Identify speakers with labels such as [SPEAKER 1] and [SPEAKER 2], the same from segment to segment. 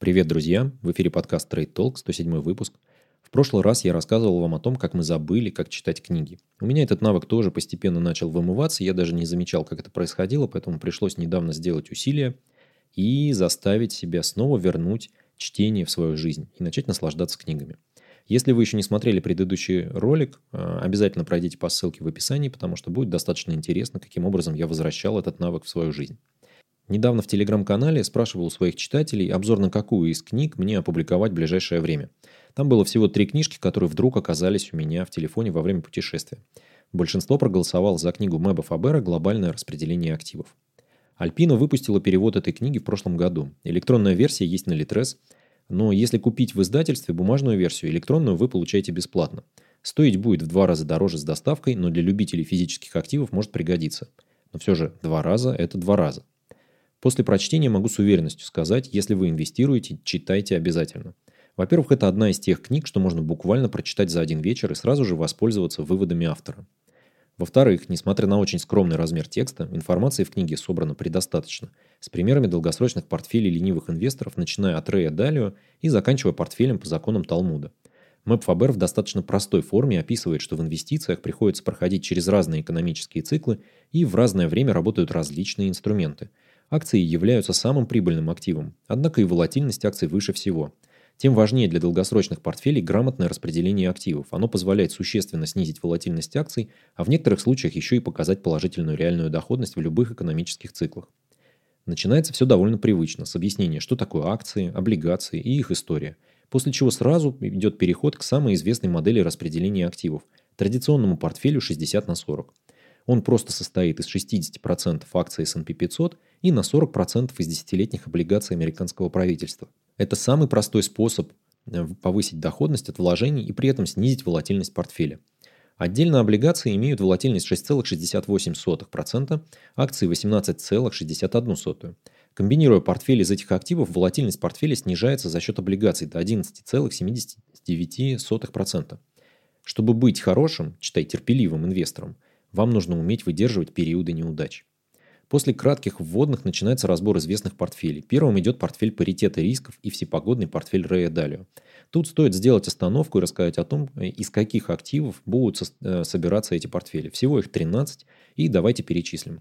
[SPEAKER 1] Привет, друзья! В эфире подкаст Trade Talk, 107 выпуск. В прошлый раз я рассказывал вам о том, как мы забыли, как читать книги. У меня этот навык тоже постепенно начал вымываться, я даже не замечал, как это происходило, поэтому пришлось недавно сделать усилия и заставить себя снова вернуть чтение в свою жизнь и начать наслаждаться книгами. Если вы еще не смотрели предыдущий ролик, э, обязательно пройдите по ссылке в описании, потому что будет достаточно интересно, каким образом я возвращал этот навык в свою жизнь. Недавно в телеграм-канале спрашивал у своих читателей, обзор на какую из книг мне опубликовать в ближайшее время. Там было всего три книжки, которые вдруг оказались у меня в телефоне во время путешествия. Большинство проголосовало за книгу Мэба Фабера «Глобальное распределение активов». Альпина выпустила перевод этой книги в прошлом году. Электронная версия есть на Литрес, но если купить в издательстве бумажную версию, электронную вы получаете бесплатно. Стоить будет в два раза дороже с доставкой, но для любителей физических активов может пригодиться. Но все же два раза – это два раза. После прочтения могу с уверенностью сказать, если вы инвестируете, читайте обязательно. Во-первых, это одна из тех книг, что можно буквально прочитать за один вечер и сразу же воспользоваться выводами автора. Во-вторых, несмотря на очень скромный размер текста, информации в книге собрано предостаточно, с примерами долгосрочных портфелей ленивых инвесторов, начиная от Рэя Далио и заканчивая портфелем по законам Талмуда. Мэп Фабер в достаточно простой форме описывает, что в инвестициях приходится проходить через разные экономические циклы и в разное время работают различные инструменты – Акции являются самым прибыльным активом, однако и волатильность акций выше всего. Тем важнее для долгосрочных портфелей грамотное распределение активов. Оно позволяет существенно снизить волатильность акций, а в некоторых случаях еще и показать положительную реальную доходность в любых экономических циклах. Начинается все довольно привычно, с объяснения, что такое акции, облигации и их история. После чего сразу идет переход к самой известной модели распределения активов – традиционному портфелю 60 на 40. Он просто состоит из 60% акций S&P 500 и на 40% из десятилетних облигаций американского правительства. Это самый простой способ э, повысить доходность от вложений и при этом снизить волатильность портфеля. Отдельно облигации имеют волатильность 6,68%, акции 18,61%. Комбинируя портфель из этих активов, волатильность портфеля снижается за счет облигаций до 11,79%. Чтобы быть хорошим, читай терпеливым инвестором – вам нужно уметь выдерживать периоды неудач. После кратких вводных начинается разбор известных портфелей. Первым идет портфель паритета рисков и всепогодный портфель Рэя Далио. Тут стоит сделать остановку и рассказать о том, э, из каких активов будут э, собираться эти портфели. Всего их 13, и давайте перечислим.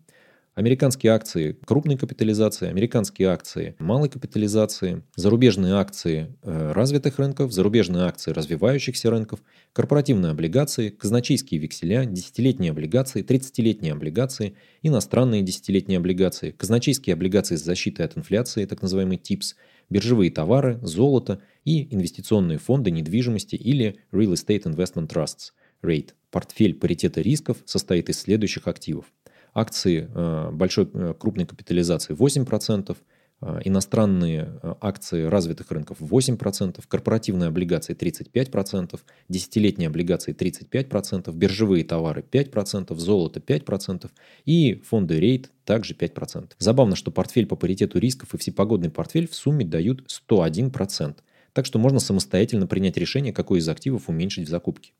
[SPEAKER 1] Американские акции крупной капитализации, американские акции малой капитализации, зарубежные акции э, развитых рынков, зарубежные акции развивающихся рынков, корпоративные облигации, казначейские векселя, десятилетние облигации, 30-летние облигации, иностранные десятилетние облигации, казначейские облигации с защитой от инфляции, так называемый ТИПС, биржевые товары, золото и инвестиционные фонды недвижимости или Real Estate Investment Trusts, REIT. Портфель паритета рисков состоит из следующих активов – акции э, большой э, крупной капитализации 8%, э, иностранные акции развитых рынков 8%, корпоративные облигации 35%, десятилетние облигации 35%, биржевые товары 5%, золото 5% и фонды рейд также 5%. Забавно, что портфель по паритету рисков и всепогодный портфель в сумме дают 101%. Так что можно самостоятельно принять решение, какой из активов уменьшить в закупке.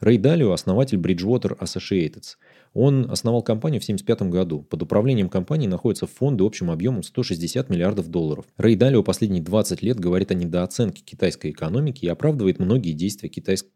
[SPEAKER 1] Рэй Далио – основатель Bridgewater Associates. Он основал компанию в 1975 году. Под управлением компании находятся фонды общим объемом 160 миллиардов долларов. Рэй Далио последние 20 лет говорит о недооценке китайской экономики и оправдывает многие действия китайской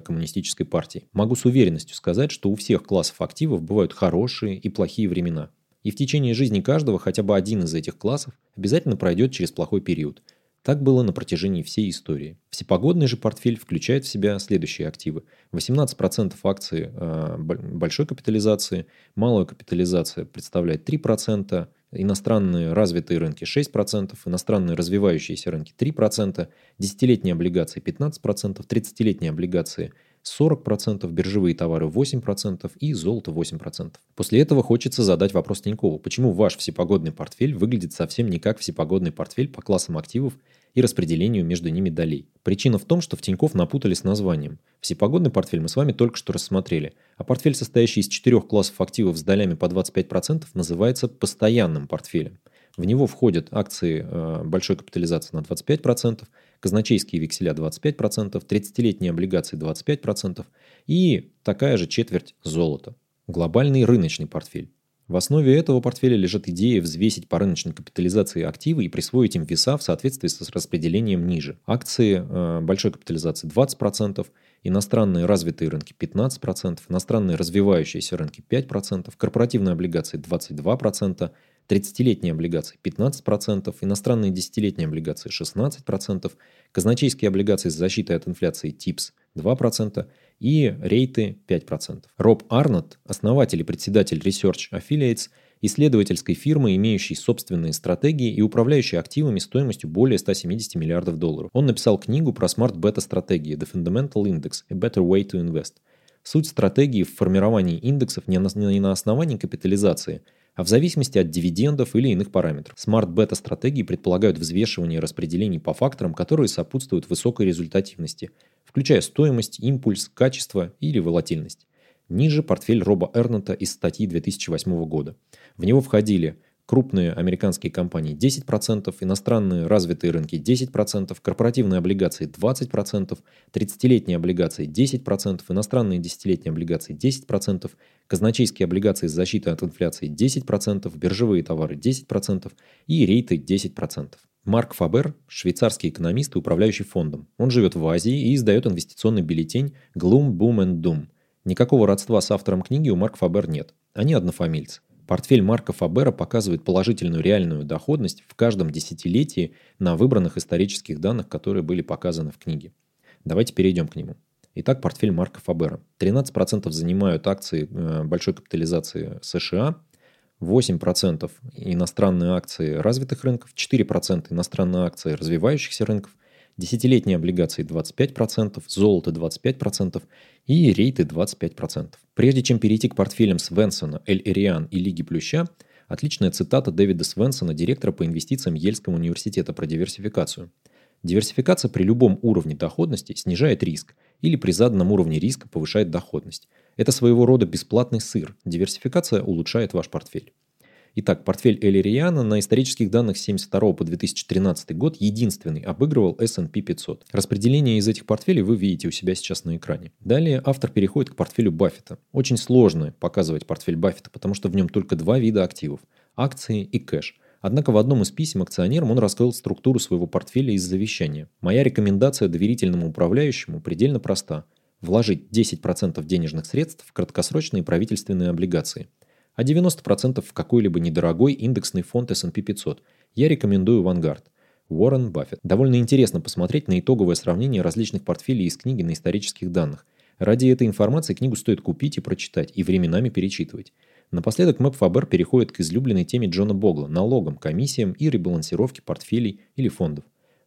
[SPEAKER 1] коммунистической партии. Могу с уверенностью сказать, что у всех классов активов бывают хорошие и плохие времена. И в течение жизни каждого хотя бы один из этих классов обязательно пройдет через плохой период – так было на протяжении всей истории. Всепогодный же портфель включает в себя следующие активы. 18% акций э, большой капитализации, малая капитализация представляет 3%, иностранные развитые рынки 6%, иностранные развивающиеся рынки 3%, десятилетние облигации 15%, 30-летние облигации 40%, биржевые товары 8% и золото 8%. После этого хочется задать вопрос Тинькову, почему ваш всепогодный портфель выглядит совсем не как всепогодный портфель по классам активов и распределению между ними долей. Причина в том, что в Тинькофф напутали с названием. Всепогодный портфель мы с вами только что рассмотрели, а портфель, состоящий из четырех классов активов с долями по 25%, называется постоянным портфелем. В него входят акции э, большой капитализации на 25%, казначейские векселя 25%, 30-летние облигации 25% и такая же четверть золота. Глобальный рыночный портфель. В основе этого портфеля лежит идея взвесить по рыночной капитализации активы и присвоить им веса в соответствии с распределением ниже. Акции э, большой капитализации 20%, иностранные развитые рынки 15%, иностранные развивающиеся рынки 5%, корпоративные облигации 22%, 30-летние облигации 15%, иностранные десятилетние облигации 16%, казначейские облигации с защитой от инфляции ТИПС 2% и рейты 5%. Роб Арнотт, основатель и председатель Research Affiliates, исследовательской фирмы, имеющей собственные стратегии и управляющей активами стоимостью более 170 миллиардов долларов. Он написал книгу про смарт-бета-стратегии The Fundamental Index – A Better Way to Invest. Суть стратегии в формировании индексов не на, основании капитализации, а в зависимости от дивидендов или иных параметров. Смарт-бета-стратегии предполагают взвешивание распределений по факторам, которые сопутствуют высокой результативности, включая стоимость, импульс, качество или волатильность. Ниже портфель Роба Эрнета из статьи 2008 года. В него входили крупные американские компании 10%, иностранные развитые рынки 10%, корпоративные облигации 20%, 30-летние облигации 10%, иностранные десятилетние облигации 10%, казначейские облигации с защитой от инфляции 10%, биржевые товары 10% и рейты 10%. Марк Фабер – швейцарский экономист и управляющий фондом. Он живет в Азии и издает инвестиционный бюллетень Gloom, Boom and Doom. Никакого родства с автором книги у Марк Фабер нет. Они однофамильцы. Портфель Марка Фабера показывает положительную реальную доходность в каждом десятилетии на выбранных исторических данных, которые были показаны в книге. Давайте перейдем к нему. Итак, портфель Марка Фабера. 13% занимают акции э, большой капитализации США, 8% иностранные акции развитых рынков, 4% иностранные акции развивающихся рынков – десятилетние облигации 25%, золото 25% и рейты 25%. Прежде чем перейти к портфелям Свенсона, Эль Эриан и Лиги Плюща, отличная цитата Дэвида Свенсона, директора по инвестициям Ельского университета про диверсификацию. Диверсификация при любом уровне доходности снижает риск или при заданном уровне риска повышает доходность. Это своего рода бесплатный сыр. Диверсификация улучшает ваш портфель. Итак, портфель Эллириана на исторических данных с 1972 по 2013 год единственный обыгрывал S&P 500. Распределение из этих портфелей вы видите у себя сейчас на экране. Далее автор переходит к портфелю Баффета. Очень сложно показывать портфель Баффета, потому что в нем только два вида активов – акции и кэш. Однако в одном из писем акционерам он раскрыл структуру своего портфеля из завещания. Моя рекомендация доверительному управляющему предельно проста – вложить 10% денежных средств в краткосрочные правительственные облигации – а 90% в какой-либо недорогой индексный фонд S&P 500. Я рекомендую Vanguard. Уоррен Баффет. Довольно интересно посмотреть на итоговое сравнение различных портфелей из книги на исторических данных. Ради этой информации книгу стоит купить и прочитать, и временами перечитывать. Напоследок Мэп Фабер переходит к излюбленной теме Джона Богла – налогам, комиссиям и ребалансировке портфелей или фондов.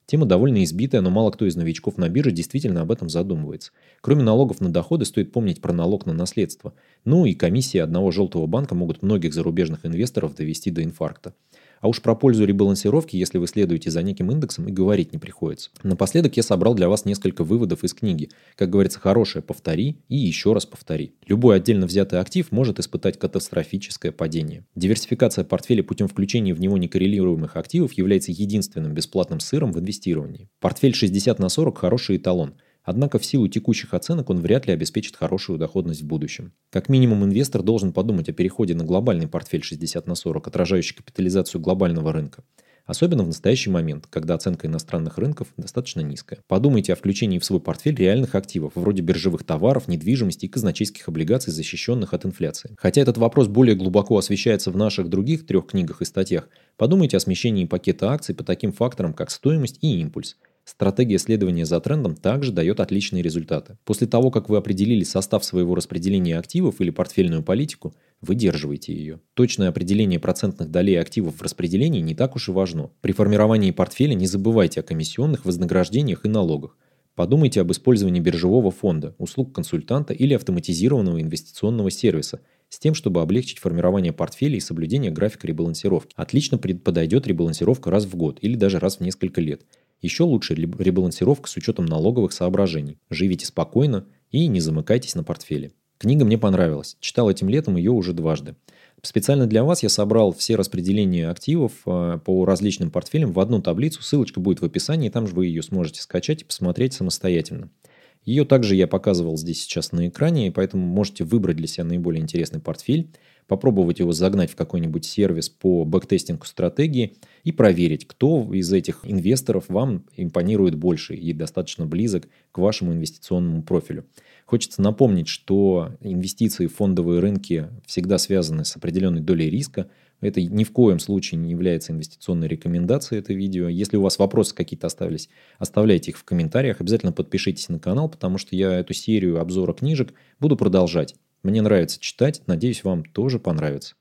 [SPEAKER 1] Тема довольно избитая, но мало кто из новичков на бирже действительно об этом задумывается. Кроме налогов на доходы, стоит помнить про налог на наследство. Ну и комиссии одного желтого банка могут многих зарубежных инвесторов довести до инфаркта. А уж про пользу ребалансировки, если вы следуете за неким индексом, и говорить не приходится. Напоследок я собрал для вас несколько выводов из книги. Как говорится, хорошее повтори и еще раз повтори. Любой отдельно взятый актив может испытать катастрофическое падение. Диверсификация портфеля путем включения в него некоррелируемых активов является единственным бесплатным сыром в инвестировании. Портфель 60 на 40 – хороший эталон – Однако в силу текущих оценок он вряд ли обеспечит хорошую доходность в будущем. Как минимум инвестор должен подумать о переходе на глобальный портфель 60 на 40, отражающий капитализацию глобального рынка. Особенно в настоящий момент, когда оценка иностранных рынков достаточно низкая. Подумайте о включении в свой портфель реальных активов, вроде биржевых товаров, недвижимости и казначейских облигаций, защищенных от инфляции. Хотя этот вопрос более глубоко освещается в наших других трех книгах и статьях, подумайте о смещении пакета акций по таким факторам, как стоимость и импульс – Стратегия следования за трендом также дает отличные результаты. После того, как вы определили состав своего распределения активов или портфельную политику, выдерживайте ее. Точное определение процентных долей активов в распределении не так уж и важно. При формировании портфеля не забывайте о комиссионных вознаграждениях и налогах. Подумайте об использовании биржевого фонда, услуг консультанта или автоматизированного инвестиционного сервиса с тем, чтобы облегчить формирование портфеля и соблюдение графика ребалансировки. Отлично подойдет ребалансировка раз в год или даже раз в несколько лет. Еще лучше ребалансировка с учетом налоговых соображений. Живите спокойно и не замыкайтесь на портфеле. Книга мне понравилась. Читал этим летом ее уже дважды. Специально для вас я собрал все распределения активов э, по различным портфелям в одну таблицу. Ссылочка будет в описании, там же вы ее сможете скачать и посмотреть самостоятельно. Ее также я показывал здесь сейчас на экране, поэтому можете выбрать для себя наиболее интересный портфель, попробовать его загнать в какой-нибудь сервис по бэктестингу стратегии и проверить, кто из этих инвесторов вам импонирует больше и достаточно близок к вашему инвестиционному профилю. Хочется напомнить, что инвестиции в фондовые рынки всегда связаны с определенной долей риска, это ни в коем случае не является инвестиционной рекомендацией, это видео. Если у вас вопросы какие-то остались, оставляйте их в комментариях. Обязательно подпишитесь на канал, потому что я эту серию обзора книжек буду продолжать. Мне нравится читать, надеюсь, вам тоже понравится.